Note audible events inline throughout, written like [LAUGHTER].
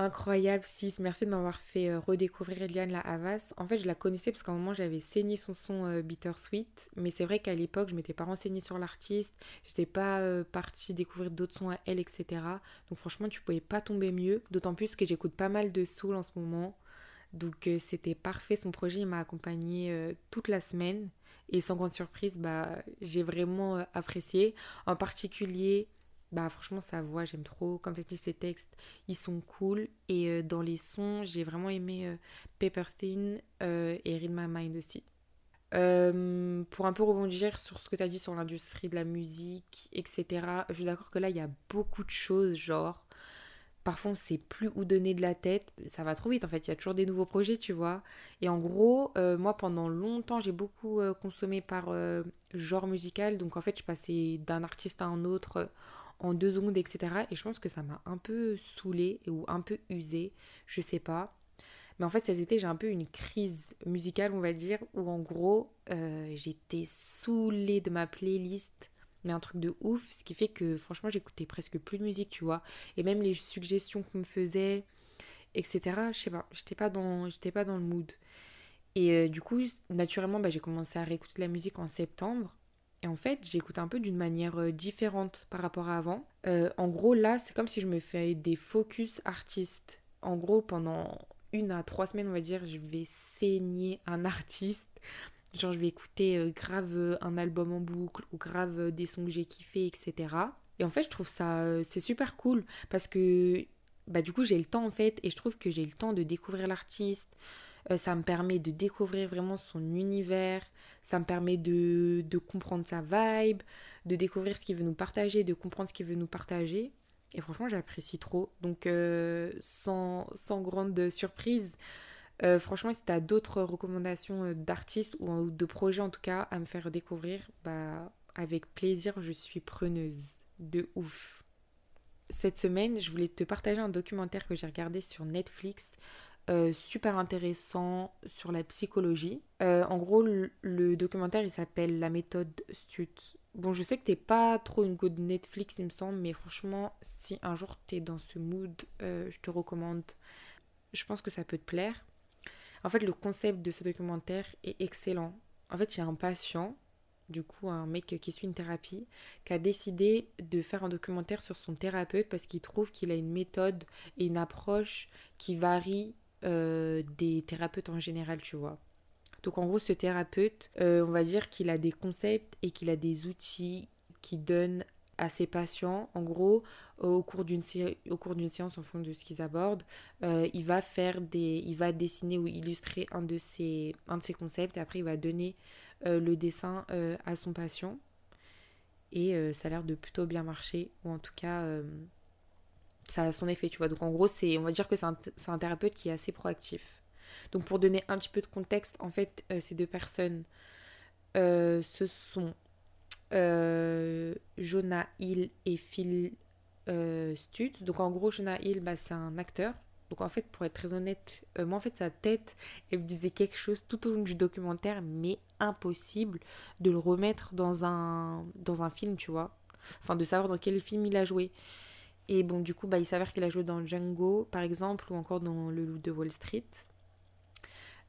Incroyable 6, merci de m'avoir fait euh, redécouvrir Eliane La Havas. En fait, je la connaissais parce qu'à un moment j'avais saigné son son euh, Bittersweet, mais c'est vrai qu'à l'époque je m'étais pas renseignée sur l'artiste, j'étais pas euh, partie découvrir d'autres sons à elle, etc. Donc franchement, tu pouvais pas tomber mieux, d'autant plus que j'écoute pas mal de soul en ce moment. Donc c'était parfait, son projet il m'a accompagné toute la semaine et sans grande surprise, bah, j'ai vraiment apprécié. En particulier bah franchement sa voix j'aime trop. Comme tu dit ses textes ils sont cool. Et euh, dans les sons j'ai vraiment aimé euh, Paper Thin euh, et Read My Mind aussi. Pour un peu rebondir sur ce que tu as dit sur l'industrie de la musique etc je suis d'accord que là il y a beaucoup de choses genre parfois on sait plus où donner de la tête. Ça va trop vite en fait. Il y a toujours des nouveaux projets tu vois. Et en gros moi pendant longtemps j'ai beaucoup consommé par genre musical. Donc en fait je passais d'un artiste à un autre en deux secondes, etc. Et je pense que ça m'a un peu saoulée ou un peu usée, je sais pas. Mais en fait, cet été, j'ai un peu une crise musicale, on va dire, où en gros, euh, j'étais saoulée de ma playlist, mais un truc de ouf, ce qui fait que franchement, j'écoutais presque plus de musique, tu vois. Et même les suggestions qu'on me faisait, etc., je sais pas, j'étais pas dans, j'étais pas dans le mood. Et euh, du coup, naturellement, bah, j'ai commencé à réécouter de la musique en septembre. Et en fait, j'écoute un peu d'une manière euh, différente par rapport à avant. Euh, en gros, là, c'est comme si je me fais des focus artistes. En gros, pendant une à trois semaines, on va dire, je vais saigner un [LAUGHS] artiste. Genre, je vais écouter euh, grave un album en boucle ou grave des sons que j'ai kiffé, etc. Et en fait, je trouve ça, c'est super cool parce que, bah, du coup, j'ai le temps en fait et je trouve que j'ai le temps de découvrir l'artiste, euh, ça me permet de découvrir vraiment son univers, ça me permet de, comprendre sa vibe, de découvrir ce qu'il veut nous partager, de comprendre ce qu'il veut nous partager. Et franchement, j'apprécie trop. Donc, euh, sans, grande surprise, euh, franchement, si tu as d'autres recommandations d'artistes ou de projets en tout cas à me faire découvrir, bah, avec plaisir, je suis preneuse. De ouf. Cette semaine, je voulais te partager un documentaire que j'ai regardé sur Netflix euh, super intéressant sur la psychologie. Euh, en gros, le, documentaire il s'appelle La méthode Stut. Bon, je sais que t'es pas trop une go de Netflix, il me semble, mais franchement, si un jour t'es dans ce mood, euh, je te recommande. Je pense que ça peut te plaire. En fait, le concept de ce documentaire est excellent. En fait, il y a un patient, du coup, un mec qui suit une thérapie, qui a décidé de faire un documentaire sur son thérapeute parce qu'il trouve qu'il a une méthode et une approche qui varie euh, des thérapeutes en général, tu vois. Donc en gros, ce thérapeute, euh, on va dire qu'il a des concepts et qu'il a des outils qui donnent à ses patients. En gros, au cours d'une séance, en fonction de ce qu'ils abordent, euh, il va faire des, il va dessiner ou illustrer un de ses, un de ses concepts et après il va donner le dessin à son patient. Et ça a l'air de plutôt bien marcher ou en tout cas ça a son effet, tu vois. Donc en gros, c'est, on va dire que c'est un, thérapeute qui est assez proactif. Donc pour donner un petit peu de contexte, en fait, euh, ces deux personnes, euh, ce sont euh, Jonah Hill et Phil Stutz. Donc en gros, Jonah Hill, bah, c'est un acteur. Donc en fait, pour être très honnête, moi en fait, sa tête, elle me disait quelque chose tout au long du documentaire, mais impossible de le remettre dans un, dans un film, tu vois. Enfin, de savoir dans quel film il a joué. Et bon, du coup, bah, il s'avère qu'il a joué dans Django, par exemple, ou encore dans Le Loup de Wall Street.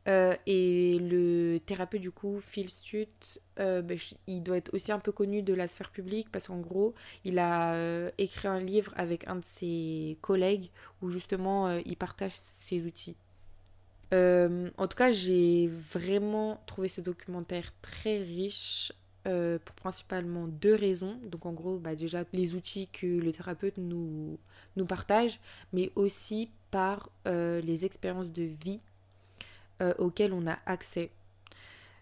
Euh, et le thérapeute, du coup, Phil Stutt, euh, bah, il doit être aussi un peu connu de la sphère publique parce qu'en gros, il a euh, écrit un livre avec un de ses collègues où justement il partage ses outils. en tout cas, j'ai vraiment trouvé ce documentaire très riche euh, principalement deux raisons. Donc en gros, bah, déjà les outils que le thérapeute nous, nous partage, mais aussi par euh, les expériences de vie euh, auxquelles on a accès.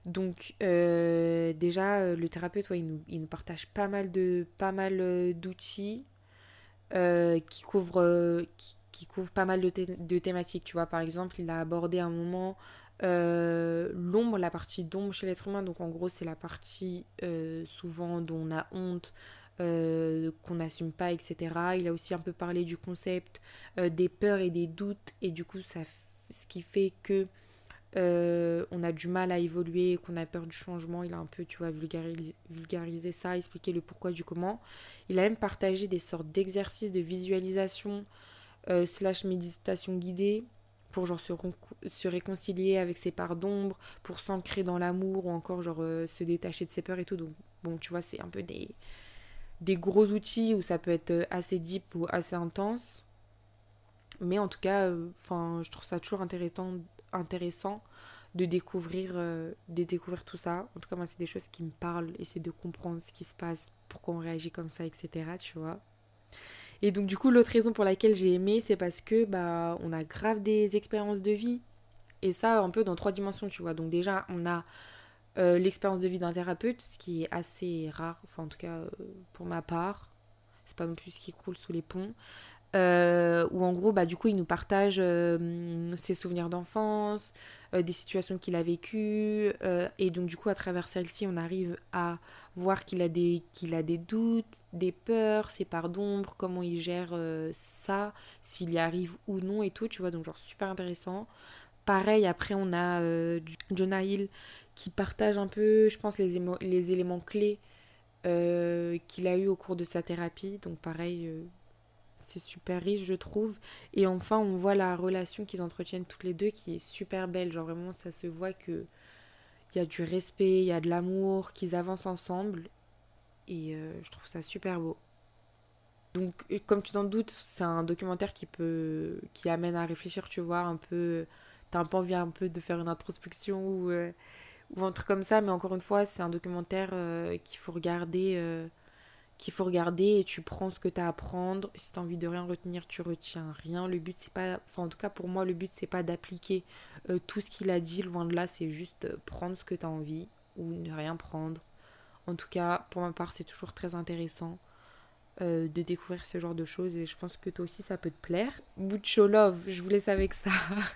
Donc déjà, le thérapeute, il, nous, il, nous, partage pas mal de pas mal d'outils qui couvrent qui couvrent pas mal de, de, thématiques. Tu vois, par exemple, il a abordé un moment euh, l'ombre, la partie d'ombre chez l'être humain, donc en gros c'est la partie euh, souvent dont on a honte, euh, qu'on n'assume pas, etc. Il a aussi un peu parlé du concept des peurs et des doutes, et du coup ça, ce qui fait que on a du mal à évoluer, qu'on a peur du changement. Il a un peu, tu vois, vulgarisé, vulgarisé ça, expliqué le pourquoi du comment. Il a même partagé des sortes d'exercices de visualisation slash méditation guidée pour genre se, se réconcilier avec ses parts d'ombre, pour s'ancrer dans l'amour ou encore genre se détacher de ses peurs et tout. Donc bon, tu vois, c'est un peu des, des gros outils où ça peut être assez deep ou assez intense. Mais en tout cas, enfin, je trouve ça toujours intéressant, intéressant de découvrir, de découvrir tout ça. En tout cas, moi, c'est des choses qui me parlent, essayer de comprendre ce qui se passe, pourquoi on réagit comme ça, etc. Tu vois. Et donc, du coup, l'autre raison pour laquelle j'ai aimé, c'est parce que, bah, on a grave des expériences de vie. Et ça, un peu dans trois dimensions, tu vois. Donc, déjà, on a l'expérience de vie d'un thérapeute, ce qui est assez rare, enfin, en tout cas, pour ma part. C'est pas non plus ce qui coule sous les ponts. Euh, où en gros, bah, du coup, il nous partage euh, ses souvenirs d'enfance, euh, des situations qu'il a vécues, et donc du coup, à travers celle-ci, on arrive à voir qu'il a, des, a des doutes, des peurs, ses parts d'ombre, comment il gère ça, s'il y arrive ou non et tout, tu vois, donc genre super intéressant. Pareil, après, on a Jonah Hill qui partage un peu, je pense, les, les éléments clés qu'il a eu au cours de sa thérapie, donc pareil c'est super riche, je trouve. Et enfin, on voit la relation qu'ils entretiennent toutes les deux qui est super belle. Genre, vraiment, ça se voit que il y a du respect, il y a de l'amour, qu'ils avancent ensemble. Et euh, je trouve ça super beau. Donc, comme tu t'en doutes, c'est un documentaire qui peut. qui amène à réfléchir, tu vois, un peu. T'as un peu envie un peu de faire une introspection ou, euh, ou un truc comme ça, mais encore une fois, c'est un documentaire euh, qu'il faut regarder qu'il faut regarder et tu prends ce que tu as à prendre. Si tu as envie de rien retenir, tu retiens rien. Le but, c'est pas. Enfin, en tout cas, pour moi, le but, c'est pas d'appliquer euh, tout ce qu'il a dit. Loin de là, c'est juste euh, prendre ce que tu as envie ou ne rien prendre. En tout cas, pour ma part, c'est toujours très intéressant euh, de découvrir ce genre de choses et je pense que toi aussi, ça peut te plaire. Mucho love, je vous laisse avec ça. [LAUGHS]